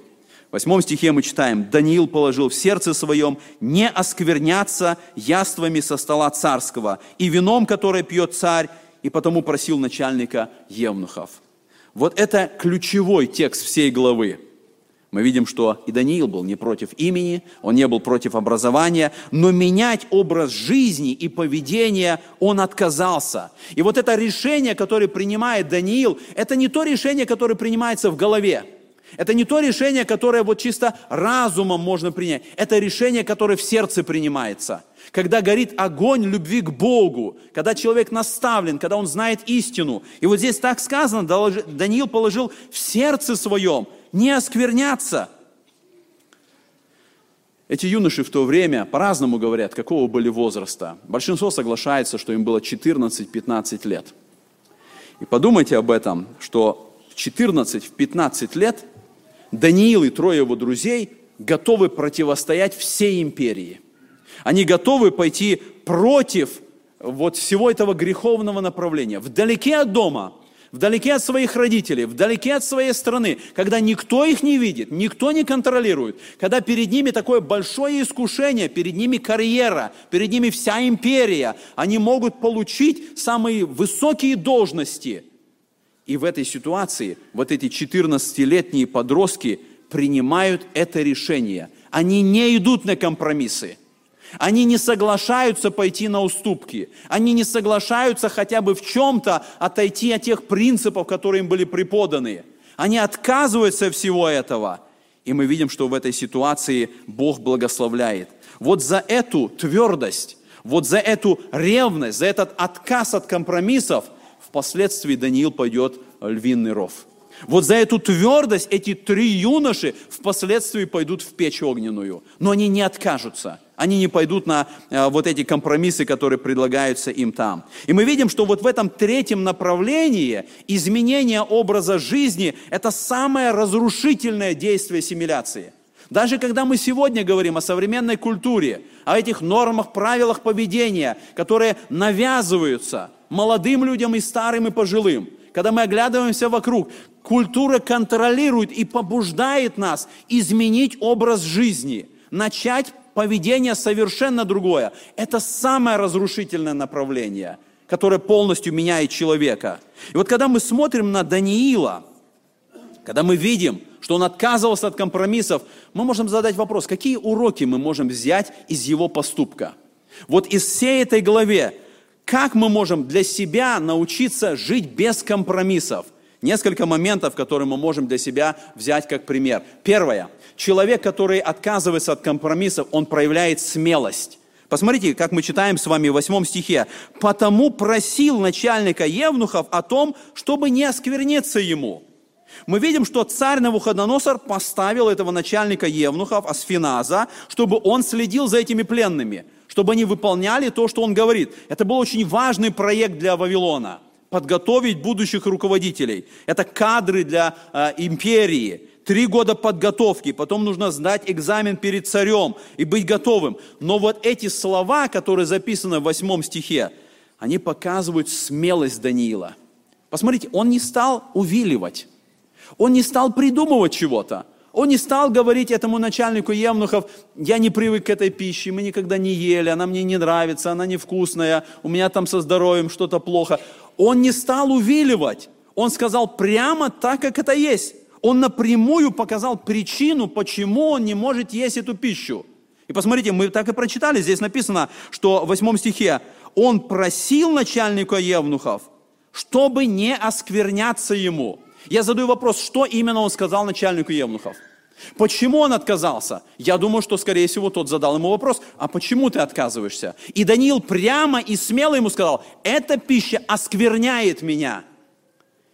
В восьмом стихе мы читаем, «Даниил положил в сердце своем не оскверняться яствами со стола царского, и вином, которое пьет царь, и потому просил начальника Евнухов. Вот это ключевой текст всей главы. Мы видим, что и Даниил был не против имени, он не был против образования, но менять образ жизни и поведения он отказался. И вот это решение, которое принимает Даниил, это не то решение, которое принимается в голове. Это не то решение, которое вот чисто разумом можно принять. Это решение, которое в сердце принимается – когда горит огонь любви к Богу, когда человек наставлен, когда он знает истину. И вот здесь так сказано, Даниил положил в сердце своем не оскверняться. Эти юноши в то время по-разному говорят, какого были возраста. Большинство соглашается, что им было 14-15 лет. И подумайте об этом, что в 14-15 лет Даниил и трое его друзей готовы противостоять всей империи – они готовы пойти против вот всего этого греховного направления. Вдалеке от дома, вдалеке от своих родителей, вдалеке от своей страны, когда никто их не видит, никто не контролирует, когда перед ними такое большое искушение, перед ними карьера, перед ними вся империя, они могут получить самые высокие должности. И в этой ситуации вот эти 14-летние подростки принимают это решение. Они не идут на компромиссы. Они не соглашаются пойти на уступки. Они не соглашаются хотя бы в чем-то отойти от тех принципов, которые им были преподаны. Они отказываются всего этого. И мы видим, что в этой ситуации Бог благословляет. Вот за эту твердость, вот за эту ревность, за этот отказ от компромиссов впоследствии Даниил пойдет в львиный ров. Вот за эту твердость эти три юноши впоследствии пойдут в печь огненную. Но они не откажутся. Они не пойдут на э, вот эти компромиссы, которые предлагаются им там. И мы видим, что вот в этом третьем направлении изменение образа жизни – это самое разрушительное действие ассимиляции. Даже когда мы сегодня говорим о современной культуре, о этих нормах, правилах поведения, которые навязываются молодым людям и старым и пожилым, когда мы оглядываемся вокруг, Культура контролирует и побуждает нас изменить образ жизни, начать поведение совершенно другое. Это самое разрушительное направление, которое полностью меняет человека. И вот когда мы смотрим на Даниила, когда мы видим, что он отказывался от компромиссов, мы можем задать вопрос, какие уроки мы можем взять из его поступка? Вот из всей этой главе, как мы можем для себя научиться жить без компромиссов? Несколько моментов, которые мы можем для себя взять как пример. Первое. Человек, который отказывается от компромиссов, он проявляет смелость. Посмотрите, как мы читаем с вами в восьмом стихе. «Потому просил начальника Евнухов о том, чтобы не оскверниться ему». Мы видим, что царь Навуходоносор поставил этого начальника Евнухов, Асфиназа, чтобы он следил за этими пленными, чтобы они выполняли то, что он говорит. Это был очень важный проект для Вавилона – подготовить будущих руководителей. Это кадры для э, империи. Три года подготовки, потом нужно сдать экзамен перед царем и быть готовым. Но вот эти слова, которые записаны в восьмом стихе, они показывают смелость Даниила. Посмотрите, он не стал увиливать, он не стал придумывать чего-то. Он не стал говорить этому начальнику Евнухов, я не привык к этой пище, мы никогда не ели, она мне не нравится, она невкусная, у меня там со здоровьем что-то плохо. Он не стал увиливать, он сказал прямо так, как это есть. Он напрямую показал причину, почему он не может есть эту пищу. И посмотрите, мы так и прочитали, здесь написано, что в восьмом стихе, он просил начальника Евнухов, чтобы не оскверняться ему. Я задаю вопрос, что именно он сказал начальнику Евнухов? Почему он отказался? Я думаю, что, скорее всего, тот задал ему вопрос, а почему ты отказываешься? И Даниил прямо и смело ему сказал, эта пища оскверняет меня.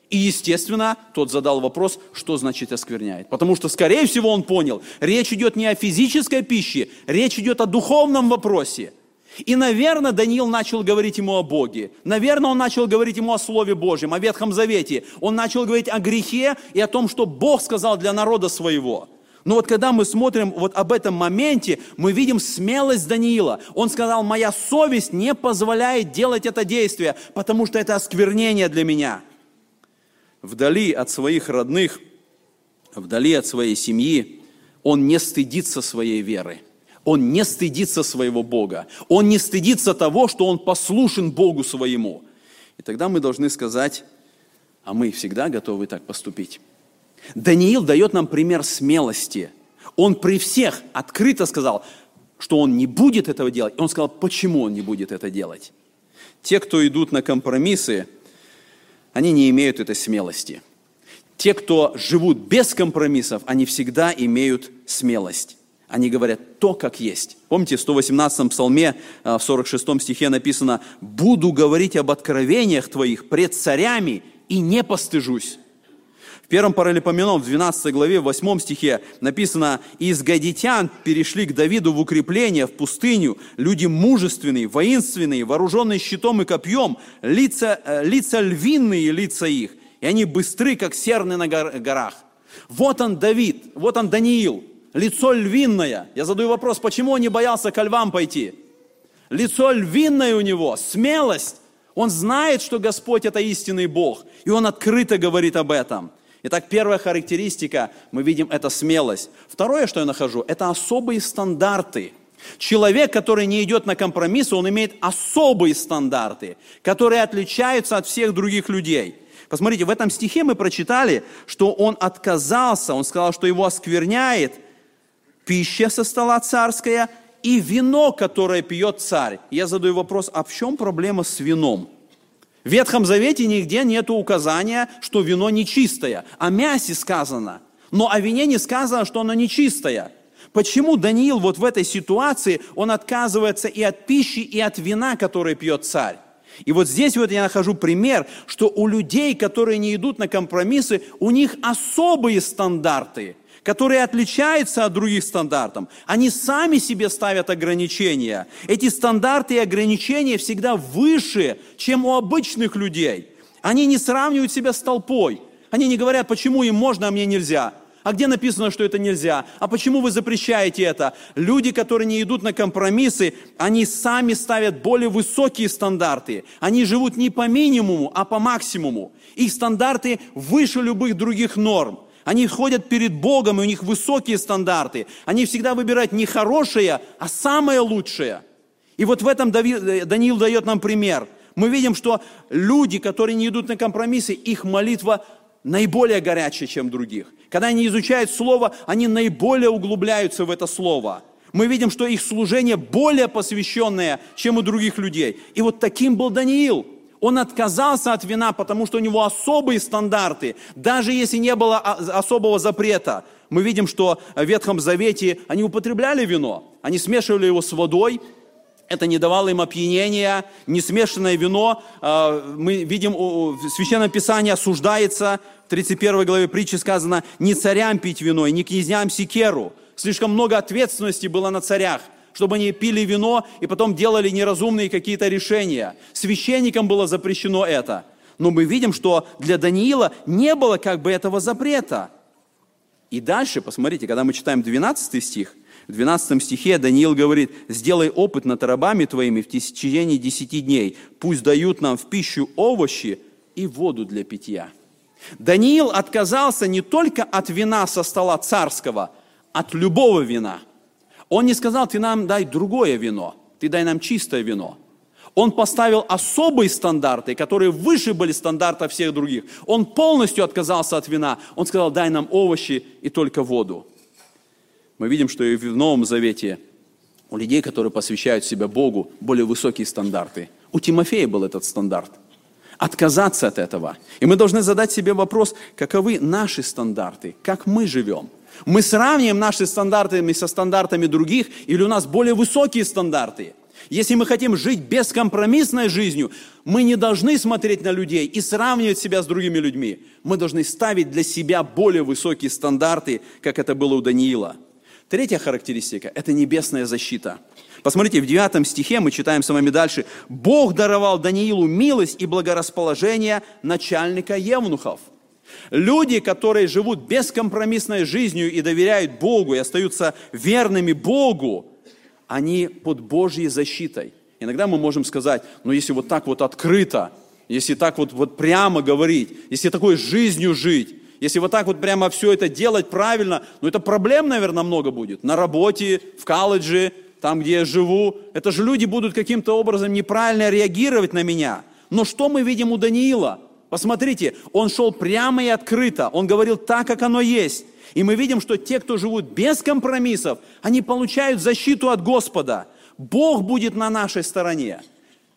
И, естественно, тот задал вопрос, что значит оскверняет. Потому что, скорее всего, он понял, речь идет не о физической пище, речь идет о духовном вопросе – и, наверное, Даниил начал говорить ему о Боге. Наверное, он начал говорить ему о Слове Божьем, о Ветхом Завете. Он начал говорить о грехе и о том, что Бог сказал для народа своего. Но вот когда мы смотрим вот об этом моменте, мы видим смелость Даниила. Он сказал, моя совесть не позволяет делать это действие, потому что это осквернение для меня. Вдали от своих родных, вдали от своей семьи, он не стыдится своей веры. Он не стыдится своего Бога. Он не стыдится того, что он послушен Богу своему. И тогда мы должны сказать, а мы всегда готовы так поступить. Даниил дает нам пример смелости. Он при всех открыто сказал, что он не будет этого делать. И он сказал, почему он не будет это делать. Те, кто идут на компромиссы, они не имеют этой смелости. Те, кто живут без компромиссов, они всегда имеют смелость. Они говорят то, как есть. Помните, в 118 псалме, э, в 46 стихе написано, «Буду говорить об откровениях твоих пред царями и не постыжусь». Первом паралипоменом, в 12 главе, в 8 стихе написано, «Из гадитян перешли к Давиду в укрепление, в пустыню, люди мужественные, воинственные, вооруженные щитом и копьем, лица, э, лица львиные лица их, и они быстры, как серны на горах». Вот он Давид, вот он Даниил, лицо львиное. Я задаю вопрос, почему он не боялся к львам пойти? Лицо львиное у него, смелость. Он знает, что Господь – это истинный Бог, и он открыто говорит об этом. Итак, первая характеристика, мы видим, это смелость. Второе, что я нахожу, это особые стандарты. Человек, который не идет на компромиссы, он имеет особые стандарты, которые отличаются от всех других людей. Посмотрите, в этом стихе мы прочитали, что он отказался, он сказал, что его оскверняет пища со стола царская и вино, которое пьет царь. Я задаю вопрос, а в чем проблема с вином? В Ветхом Завете нигде нет указания, что вино нечистое. О мясе сказано, но о вине не сказано, что оно нечистое. Почему Даниил вот в этой ситуации, он отказывается и от пищи, и от вина, которое пьет царь? И вот здесь вот я нахожу пример, что у людей, которые не идут на компромиссы, у них особые стандарты – которые отличаются от других стандартов. Они сами себе ставят ограничения. Эти стандарты и ограничения всегда выше, чем у обычных людей. Они не сравнивают себя с толпой. Они не говорят, почему им можно, а мне нельзя. А где написано, что это нельзя? А почему вы запрещаете это? Люди, которые не идут на компромиссы, они сами ставят более высокие стандарты. Они живут не по минимуму, а по максимуму. Их стандарты выше любых других норм. Они ходят перед Богом, и у них высокие стандарты. Они всегда выбирают не хорошее, а самое лучшее. И вот в этом э, Даниил дает нам пример. Мы видим, что люди, которые не идут на компромиссы, их молитва наиболее горячая, чем других. Когда они изучают Слово, они наиболее углубляются в это Слово. Мы видим, что их служение более посвященное, чем у других людей. И вот таким был Даниил. Он отказался от вина, потому что у него особые стандарты, даже если не было особого запрета. Мы видим, что в Ветхом Завете они употребляли вино, они смешивали его с водой, это не давало им опьянения, несмешанное вино, а, мы видим, в Священном Писании осуждается, в 31 главе притчи сказано, не царям пить вино и не князьям секеру. Слишком много ответственности было на царях чтобы они пили вино и потом делали неразумные какие-то решения. Священникам было запрещено это. Но мы видим, что для Даниила не было как бы этого запрета. И дальше, посмотрите, когда мы читаем 12 стих, в 12 стихе Даниил говорит, «Сделай опыт над рабами твоими в течение десяти дней, пусть дают нам в пищу овощи и воду для питья». Даниил отказался не только от вина со стола царского, от любого вина – он не сказал, ты нам дай другое вино, ты дай нам чистое вино. Он поставил особые стандарты, которые выше были стандартов всех других. Он полностью отказался от вина. Он сказал, дай нам овощи и только воду. Мы видим, что и в Новом Завете у людей, которые посвящают себя Богу, более высокие стандарты. У Тимофея был этот стандарт. Отказаться от этого. И мы должны задать себе вопрос, каковы наши стандарты, как мы живем – мы сравниваем наши стандарты со стандартами других, или у нас более высокие стандарты. Если мы хотим жить бескомпромиссной жизнью, мы не должны смотреть на людей и сравнивать себя с другими людьми. Мы должны ставить для себя более высокие стандарты, как это было у Даниила. Третья характеристика – это небесная защита. Посмотрите, в 9 стихе мы читаем с вами дальше. «Бог даровал Даниилу милость и благорасположение начальника евнухов». Люди, которые живут бескомпромиссной жизнью и доверяют Богу, и остаются верными Богу, они под Божьей защитой. Иногда мы можем сказать, ну если вот так вот открыто, если так вот, вот прямо говорить, если такой жизнью жить, если вот так вот прямо все это делать правильно, ну это проблем, наверное, много будет. На работе, в колледже, там, где я живу. Это же люди будут каким-то образом неправильно реагировать на меня. Но что мы видим у Даниила? Посмотрите, он шел прямо и открыто, он говорил так, как оно есть. И мы видим, что те, кто живут без компромиссов, они получают защиту от Господа. Бог будет на нашей стороне.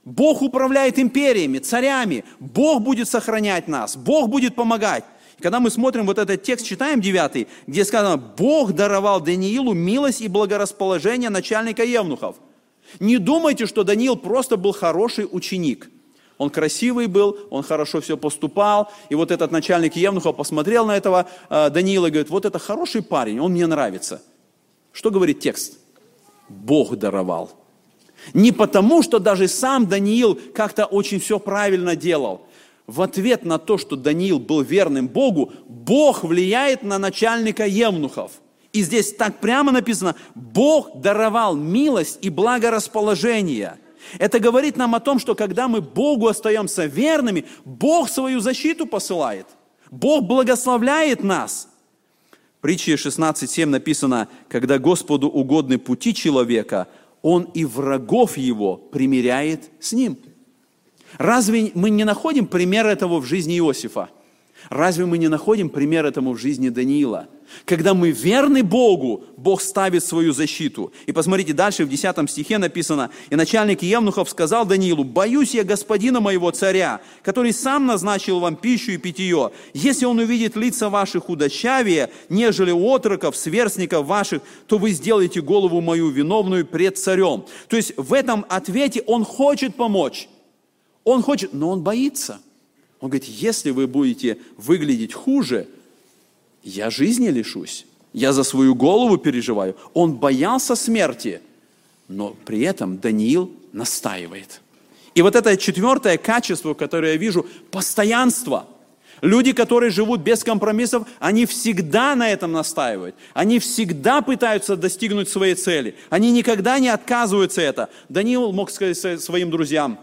Бог управляет империями, царями. Бог будет сохранять нас. Бог будет помогать. И когда мы смотрим вот этот текст, читаем 9, где сказано, Бог даровал Даниилу милость и благорасположение начальника евнухов. Не думайте, что Даниил просто был хороший ученик – он красивый был, он хорошо все поступал. И вот этот начальник Евнуха посмотрел на этого э, Даниила и говорит, вот это хороший парень, он мне нравится. Что говорит текст? Бог даровал. Не потому, что даже сам Даниил как-то очень все правильно делал. В ответ на то, что Даниил был верным Богу, Бог влияет на начальника Евнухов. И здесь так прямо написано, Бог даровал милость и благорасположение – Это говорит нам о том, что когда мы Богу остаемся верными, Бог свою защиту посылает. Бог благословляет нас. В притче 16.7 написано, когда Господу угодны пути человека, Он и врагов его примиряет с ним. Разве мы не находим пример этого в жизни Иосифа? Разве мы не находим пример этому в жизни Даниила? Когда мы верны Богу, Бог ставит свою защиту. И посмотрите, дальше в 10 стихе написано, «И начальник Евнухов сказал Даниилу, «Боюсь я господина моего царя, который сам назначил вам пищу и питье. Если он увидит лица ваших худощавее, нежели отроков, сверстников ваших, то вы сделаете голову мою виновную пред царем». То есть в этом ответе он хочет помочь. Он хочет, но он боится. Он говорит, если вы будете выглядеть хуже, я жизни лишусь. Я за свою голову переживаю. Он боялся смерти, но при этом Даниил настаивает. И вот это четвертое качество, которое я вижу, постоянство. Люди, которые живут без компромиссов, они всегда на этом настаивают. Они всегда пытаются достигнуть своей цели. Они никогда не отказываются это. Даниил мог сказать своим друзьям,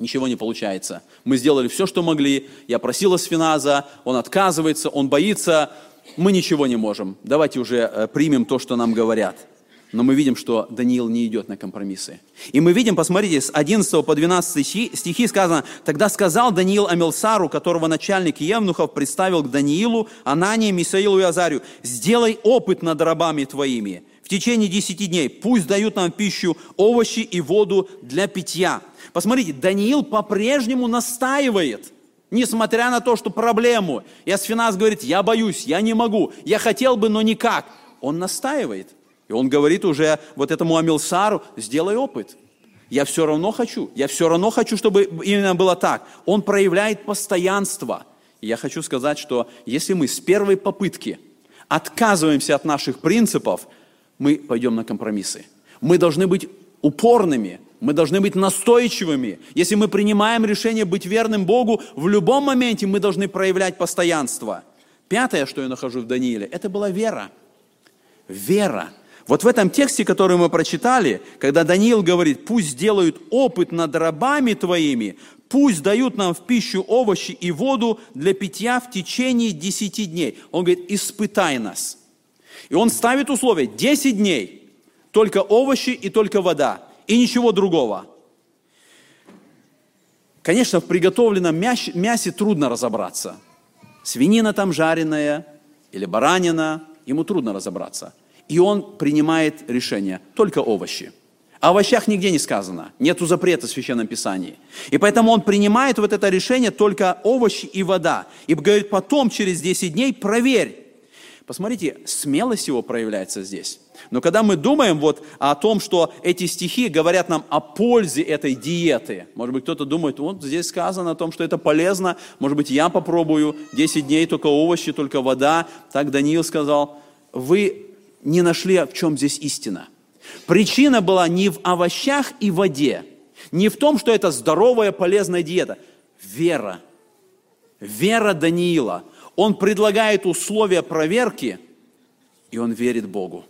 ничего не получается. Мы сделали все, что могли. Я просил Асфиназа, он отказывается, он боится. Мы ничего не можем. Давайте уже э, примем то, что нам говорят. Но мы видим, что Даниил не идет на компромиссы. И мы видим, посмотрите, с 11 по 12 стихи сказано, «Тогда сказал Даниил Амелсару, которого начальник Евнухов представил к Даниилу, Анании, Мисаилу и Азарию, «Сделай опыт над рабами твоими, течение десяти дней. Пусть дают нам пищу, овощи и воду для питья. Посмотрите, Даниил по-прежнему настаивает, несмотря на то, что проблему. И Асфинас говорит, я боюсь, я не могу, я хотел бы, но никак. Он настаивает. И он говорит уже вот этому Амилсару, сделай опыт. Я все равно хочу, я все равно хочу, чтобы именно было так. Он проявляет постоянство. И я хочу сказать, что если мы с первой попытки отказываемся от наших принципов, мы пойдем на компромиссы. Мы должны быть упорными, мы должны быть настойчивыми. Если мы принимаем решение быть верным Богу, в любом моменте мы должны проявлять постоянство. Пятое, что я нахожу в Данииле, это была вера. Вера. Вот в этом тексте, который мы прочитали, когда Даниил говорит, пусть делают опыт над рабами твоими, пусть дают нам в пищу овощи и воду для питья в течение десяти дней. Он говорит, испытай нас. И он ставит условие 10 дней, только овощи и только вода, и ничего другого. Конечно, в приготовленном мясе, мясе трудно разобраться. Свинина там жареная или баранина, ему трудно разобраться. И он принимает решение, только овощи. О овощах нигде не сказано, нету запрета в Священном Писании. И поэтому он принимает вот это решение только овощи и вода. И говорит, потом через 10 дней проверь, Посмотрите, смелость его проявляется здесь. Но когда мы думаем вот о том, что эти стихи говорят нам о пользе этой диеты, может быть, кто-то думает, вот здесь сказано о том, что это полезно, может быть, я попробую 10 дней только овощи, только вода. Так Даниил сказал, вы не нашли, в чем здесь истина. Причина была не в овощах и воде, не в том, что это здоровая, полезная диета. Вера. Вера Даниила – он предлагает условия проверки, и он верит Богу.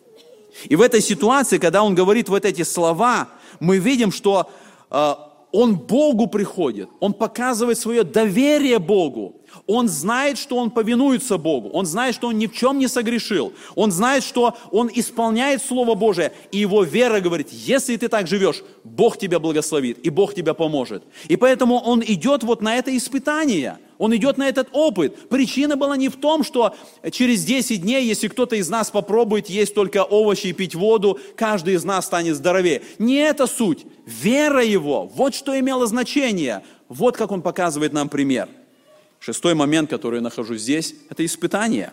И в этой ситуации, когда он говорит вот эти слова, мы видим, что э, он Богу приходит, он показывает свое доверие Богу. Он знает, что он повинуется Богу. Он знает, что он ни в чем не согрешил. Он знает, что он исполняет Слово Божие. И его вера говорит, если ты так живешь, Бог тебя благословит, и Бог тебя поможет. И поэтому он идет вот на это испытание. Он идет на этот опыт. Причина была не в том, что через 10 дней, если кто-то из нас попробует есть только овощи и пить воду, каждый из нас станет здоровее. Не это суть. Вера его. Вот что имело значение. Вот как он показывает нам пример – Шестой момент, который я нахожу здесь, это испытание.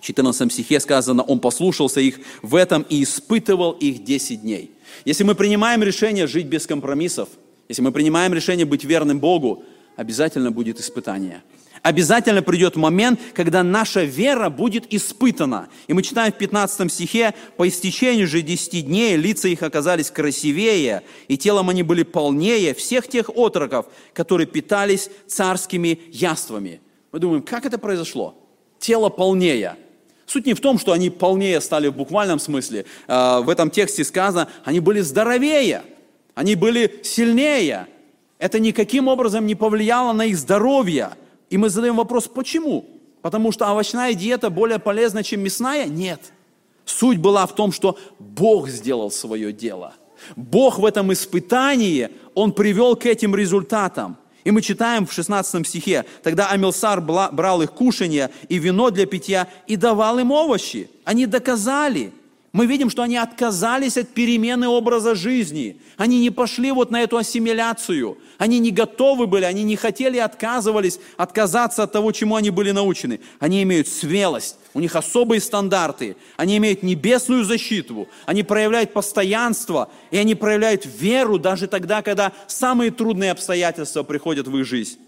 В 14 стихе сказано, он послушался их в этом и испытывал их 10 дней. Если мы принимаем решение жить без компромиссов, если мы принимаем решение быть верным Богу, обязательно будет испытание – обязательно придет момент, когда наша вера будет испытана. И мы читаем в 15 стихе, «По истечению же десяти дней лица их оказались красивее, и телом они были полнее всех тех отроков, которые питались царскими яствами». Мы думаем, как это произошло? Тело полнее. Суть не в том, что они полнее стали в буквальном смысле. А, в этом тексте сказано, они были здоровее. они были сильнее. Это никаким образом не повлияло на их здоровье. И мы задаем вопрос, почему? Потому что овощная диета более полезна, чем мясная? Нет. Суть была в том, что Бог сделал свое дело. Бог в этом испытании, Он привел к этим результатам. И мы читаем в 16 стихе, тогда Амилсар брал их кушанье и вино для питья и давал им овощи. Они доказали, мы видим, что они отказались от перемены образа жизни. Они не пошли вот на эту ассимиляцию. Они не готовы были, они не хотели, отказывались отказаться от того, чему они были научены. Они имеют смелость, у них особые стандарты, они имеют небесную защиту, они проявляют постоянство, и они проявляют веру даже тогда, когда самые трудные обстоятельства приходят в их жизнь.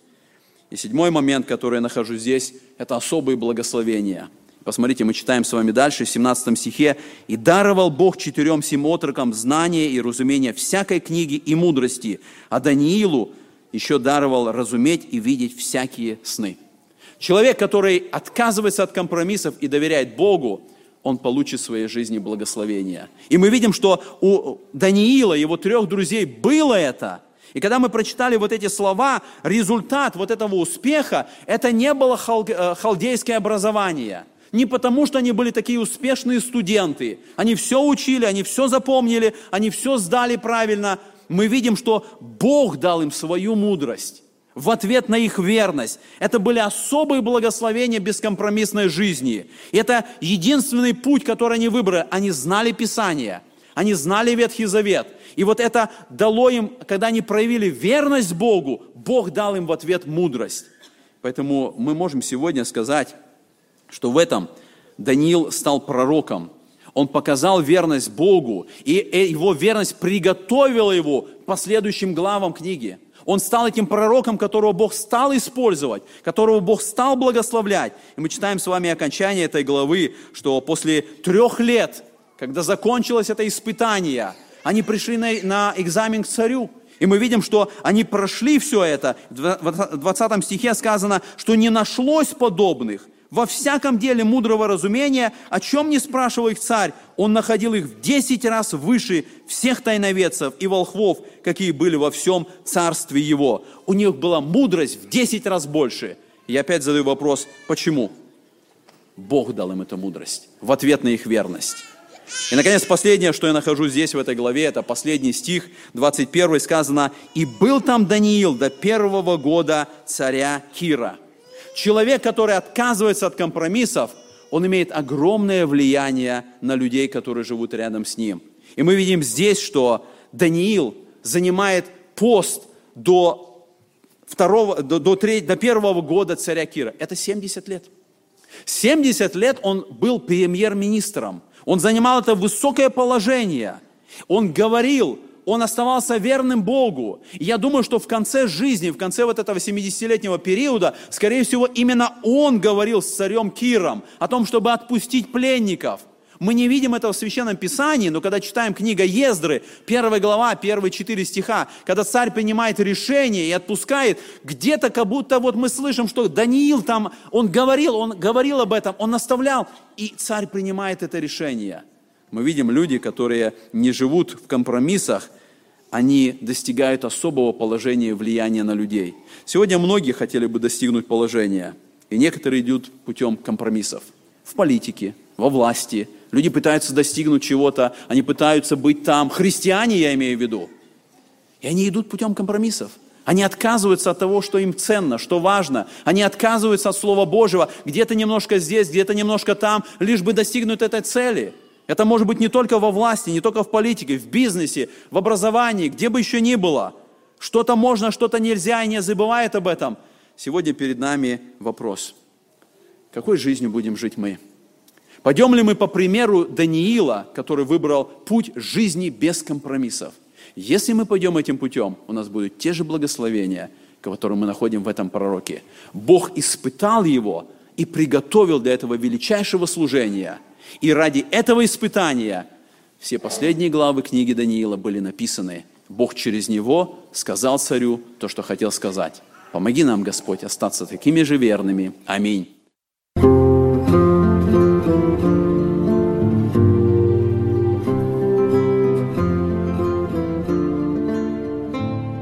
И седьмой момент, который я нахожу здесь, это особые благословения – Посмотрите, мы читаем с вами дальше, в 17 стихе. «И даровал Бог четырем сим отрокам знания и разумение всякой книги и мудрости, а Даниилу еще даровал разуметь и видеть всякие сны». Человек, который отказывается от компромиссов и доверяет Богу, он получит в своей жизни благословение. И мы видим, что у Даниила, его трех друзей, было это – и когда мы прочитали вот эти слова, результат вот этого успеха, это не было э, халдейское образование – не потому, что они были такие успешные студенты. Они все учили, они все запомнили, они все сдали правильно. Мы видим, что Бог дал им свою мудрость в ответ на их верность. Это были особые благословения бескомпромиссной жизни. Это единственный путь, который они выбрали. Они знали Писание, они знали Ветхий Завет. И вот это дало им, когда они проявили верность Богу, Бог дал им в ответ мудрость. Поэтому мы можем сегодня сказать, что в этом Даниил стал пророком. Он показал верность Богу, и его верность приготовила его к последующим главам книги. Он стал этим пророком, которого Бог стал использовать, которого Бог стал благословлять. И мы читаем с вами окончание этой главы, что после трех лет, когда закончилось это испытание, они пришли на, на экзамен к царю. И мы видим, что они прошли все это. В 20 стихе сказано, что не нашлось подобных во всяком деле мудрого разумения, о чем не спрашивал их царь, он находил их в десять раз выше всех тайноведцев и волхвов, какие были во всем царстве его. У них была мудрость в десять раз больше. Я опять задаю вопрос, почему? Бог дал им эту мудрость в ответ на их верность. И, наконец, последнее, что я нахожу здесь, в этой главе, это последний стих, 21 сказано, «И был там Даниил до первого года царя Кира». Человек, который отказывается от компромиссов, он имеет огромное влияние на людей, которые живут рядом с ним. И мы видим здесь, что Даниил занимает пост до, второго, до, до, треть, до первого года царя Кира. Это 70 лет. 70 лет он был премьер-министром. Он занимал это высокое положение. Он говорил он оставался верным Богу. Я думаю, что в конце жизни, в конце вот этого 70-летнего периода, скорее всего, именно он говорил с царем Киром о том, чтобы отпустить пленников. Мы не видим этого в Священном Писании, но когда читаем книга Ездры, первая глава, первые четыре стиха, когда царь принимает решение и отпускает, где-то как будто вот мы слышим, что Даниил там, он говорил, он говорил об этом, он наставлял, и царь принимает это решение – мы видим люди, которые не живут в компромиссах, они достигают особого положения влияния на людей. Сегодня многие хотели бы достигнуть положения, и некоторые идут путем компромиссов. В политике, во власти. Люди пытаются достигнуть чего-то, они пытаются быть там. Христиане, я имею в виду. И они идут путем компромиссов. Они отказываются от того, что им ценно, что важно. Они отказываются от Слова Божьего, где-то немножко здесь, где-то немножко там, лишь бы достигнуть этой цели – это может быть не только во власти, не только в политике, в бизнесе, в образовании, где бы еще ни было. Что-то можно, что-то нельзя, и не забывает об этом. Сегодня перед нами вопрос. Какой жизнью будем жить мы? Пойдем ли мы по примеру Даниила, который выбрал путь жизни без компромиссов? Если мы пойдем этим путем, у нас будут те же благословения, которые мы находим в этом пророке. Бог испытал его и приготовил для этого величайшего служения – и ради этого испытания все последние главы книги Даниила были написаны. Бог через него сказал царю то, что хотел сказать. Помоги нам, Господь, остаться такими же верными. Аминь.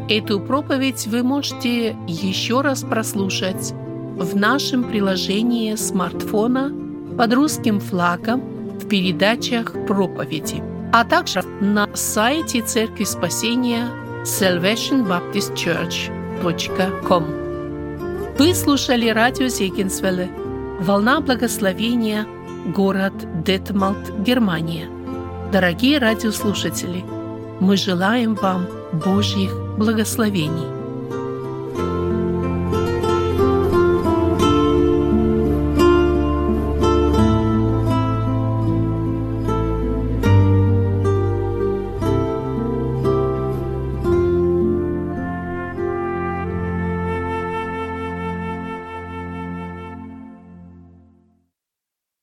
Эту проповедь вы можете еще раз прослушать в нашем приложении смартфона под русским флагом в передачах проповеди, а также на сайте Церкви Спасения salvationbaptistchurch.com. Вы слушали радио Зегенсвелле «Волна благословения», город Детмалт, Германия. Дорогие радиослушатели, мы желаем вам Божьих благословений.